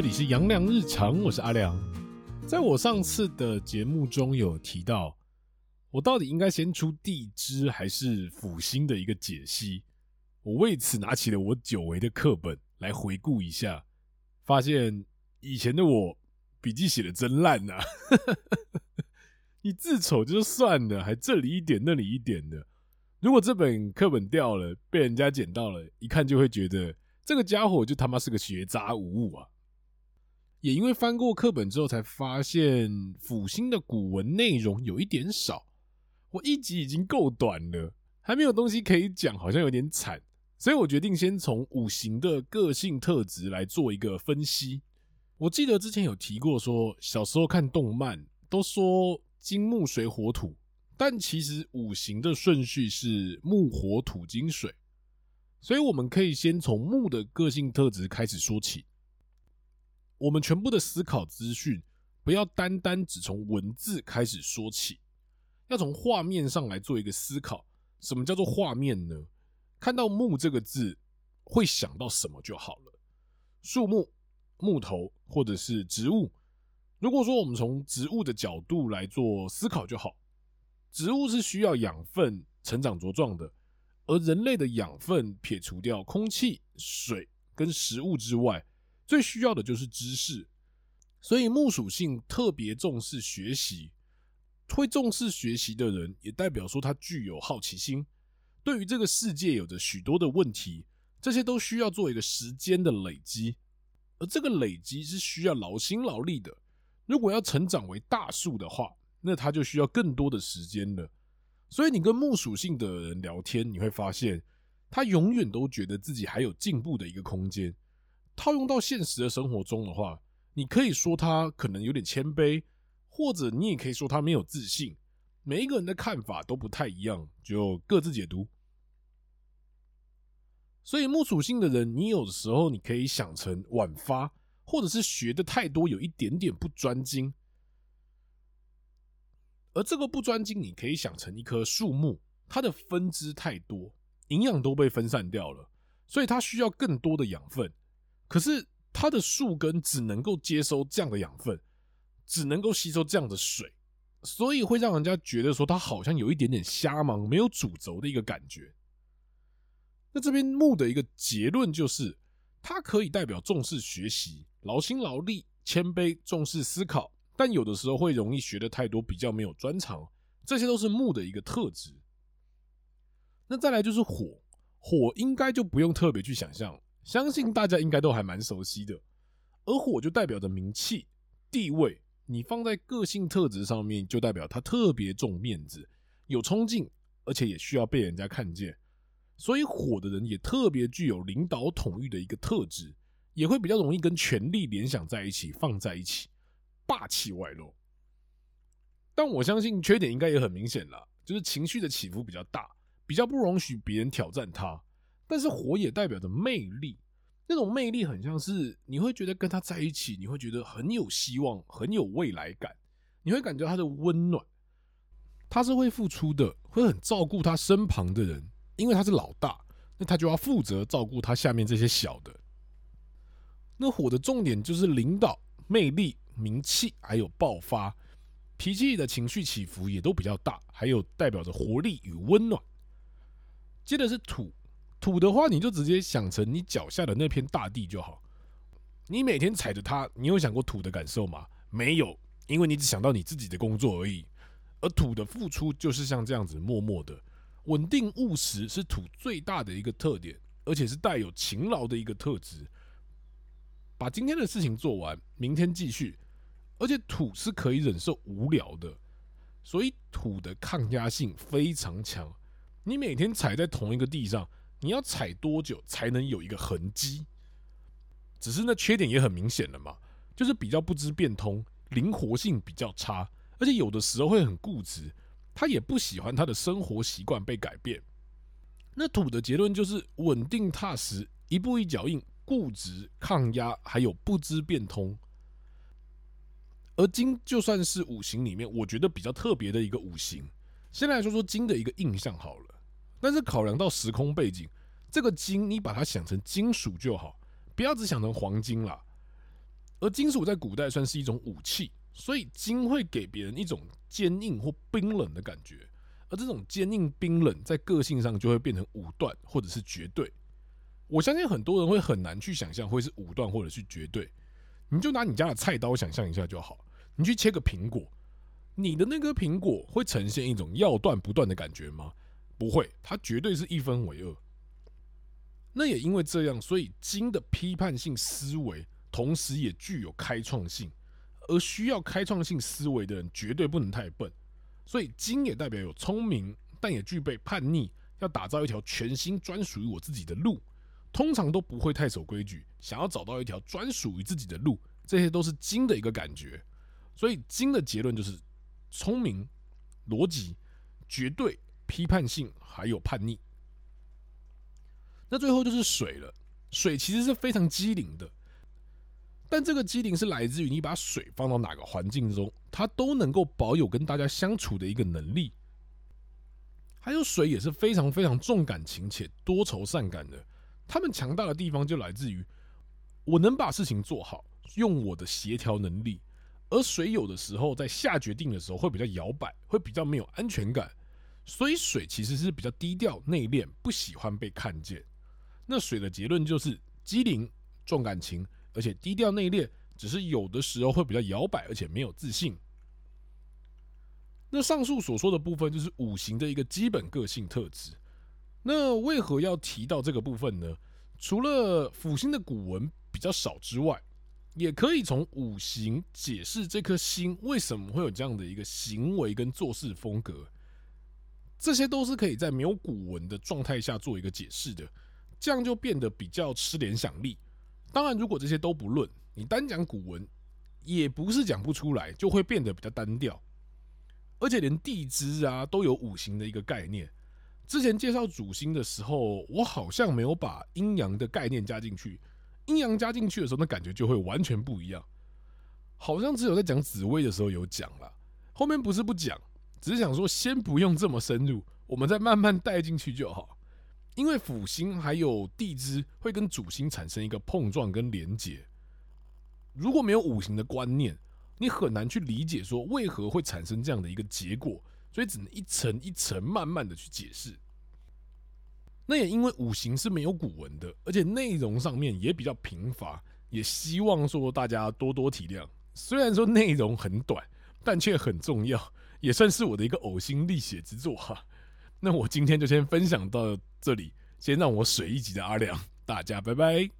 这里是阳光日常，我是阿良。在我上次的节目中有提到，我到底应该先出地支还是辅星的一个解析。我为此拿起了我久违的课本来回顾一下，发现以前的我笔记写的真烂呐、啊！你字丑就算了，还这里一点那里一点的。如果这本课本掉了，被人家捡到了，一看就会觉得这个家伙就他妈是个学渣无误啊！也因为翻过课本之后，才发现辅星的古文内容有一点少。我一集已经够短了，还没有东西可以讲，好像有点惨。所以我决定先从五行的个性特质来做一个分析。我记得之前有提过，说小时候看动漫都说金木水火土，但其实五行的顺序是木火土金水。所以我们可以先从木的个性特质开始说起。我们全部的思考资讯，不要单单只从文字开始说起，要从画面上来做一个思考。什么叫做画面呢？看到“木”这个字，会想到什么就好了。树木、木头，或者是植物。如果说我们从植物的角度来做思考就好，植物是需要养分成长茁壮的，而人类的养分撇除掉空气、水跟食物之外。最需要的就是知识，所以木属性特别重视学习。会重视学习的人，也代表说他具有好奇心。对于这个世界有着许多的问题，这些都需要做一个时间的累积，而这个累积是需要劳心劳力的。如果要成长为大树的话，那他就需要更多的时间了。所以你跟木属性的人聊天，你会发现他永远都觉得自己还有进步的一个空间。套用到现实的生活中的话，你可以说他可能有点谦卑，或者你也可以说他没有自信。每一个人的看法都不太一样，就各自解读。所以木属性的人，你有的时候你可以想成晚发，或者是学的太多，有一点点不专精。而这个不专精，你可以想成一棵树木，它的分支太多，营养都被分散掉了，所以它需要更多的养分。可是它的树根只能够接收这样的养分，只能够吸收这样的水，所以会让人家觉得说它好像有一点点瞎忙，没有主轴的一个感觉。那这边木的一个结论就是，它可以代表重视学习、劳心劳力、谦卑、重视思考，但有的时候会容易学的太多，比较没有专长，这些都是木的一个特质。那再来就是火，火应该就不用特别去想象。相信大家应该都还蛮熟悉的，而火就代表着名气、地位。你放在个性特质上面，就代表他特别重面子、有冲劲，而且也需要被人家看见。所以火的人也特别具有领导统御的一个特质，也会比较容易跟权力联想在一起，放在一起，霸气外露。但我相信缺点应该也很明显啦，就是情绪的起伏比较大，比较不容许别人挑战他。但是火也代表着魅力，那种魅力很像是你会觉得跟他在一起，你会觉得很有希望，很有未来感，你会感觉他的温暖。他是会付出的，会很照顾他身旁的人，因为他是老大，那他就要负责照顾他下面这些小的。那火的重点就是领导、魅力、名气，还有爆发，脾气的情绪起伏也都比较大，还有代表着活力与温暖。接着是土。土的话，你就直接想成你脚下的那片大地就好。你每天踩着它，你有想过土的感受吗？没有，因为你只想到你自己的工作而已。而土的付出就是像这样子，默默的、稳定务实，是土最大的一个特点，而且是带有勤劳的一个特质。把今天的事情做完，明天继续。而且土是可以忍受无聊的，所以土的抗压性非常强。你每天踩在同一个地上。你要踩多久才能有一个痕迹？只是那缺点也很明显了嘛，就是比较不知变通，灵活性比较差，而且有的时候会很固执。他也不喜欢他的生活习惯被改变。那土的结论就是稳定踏实，一步一脚印，固执抗压，还有不知变通。而金就算是五行里面，我觉得比较特别的一个五行。先来说说金的一个印象好了。但是考量到时空背景，这个金你把它想成金属就好，不要只想成黄金啦。而金属在古代算是一种武器，所以金会给别人一种坚硬或冰冷的感觉。而这种坚硬冰冷，在个性上就会变成武断或者是绝对。我相信很多人会很难去想象会是武断或者是绝对。你就拿你家的菜刀想象一下就好，你去切个苹果，你的那颗苹果会呈现一种要断不断的感觉吗？不会，它绝对是一分为二。那也因为这样，所以金的批判性思维，同时也具有开创性，而需要开创性思维的人绝对不能太笨。所以金也代表有聪明，但也具备叛逆，要打造一条全新专属于我自己的路，通常都不会太守规矩，想要找到一条专属于自己的路，这些都是金的一个感觉。所以金的结论就是聪明、逻辑、绝对、批判性，还有叛逆。那最后就是水了，水其实是非常机灵的。但这个机灵是来自于你把水放到哪个环境中，它都能够保有跟大家相处的一个能力。还有水也是非常非常重感情且多愁善感的。他们强大的地方就来自于我能把事情做好，用我的协调能力。而水有的时候在下决定的时候会比较摇摆，会比较没有安全感。所以水其实是比较低调内敛，不喜欢被看见。那水的结论就是机灵重感情。而且低调内敛，只是有的时候会比较摇摆，而且没有自信。那上述所说的部分，就是五行的一个基本个性特质。那为何要提到这个部分呢？除了辅星的古文比较少之外，也可以从五行解释这颗星为什么会有这样的一个行为跟做事风格。这些都是可以在没有古文的状态下做一个解释的，这样就变得比较吃联想力。当然，如果这些都不论，你单讲古文，也不是讲不出来，就会变得比较单调。而且连地支啊都有五行的一个概念。之前介绍主星的时候，我好像没有把阴阳的概念加进去。阴阳加进去的时候，那感觉就会完全不一样。好像只有在讲紫微的时候有讲了，后面不是不讲，只是想说先不用这么深入，我们再慢慢带进去就好。因为辅星还有地支会跟主星产生一个碰撞跟连结，如果没有五行的观念，你很难去理解说为何会产生这样的一个结果，所以只能一层一层慢慢的去解释。那也因为五行是没有古文的，而且内容上面也比较贫乏，也希望说大家多多体谅。虽然说内容很短，但却很重要，也算是我的一个呕心沥血之作哈。那我今天就先分享到这里，先让我水一集的阿良，大家拜拜。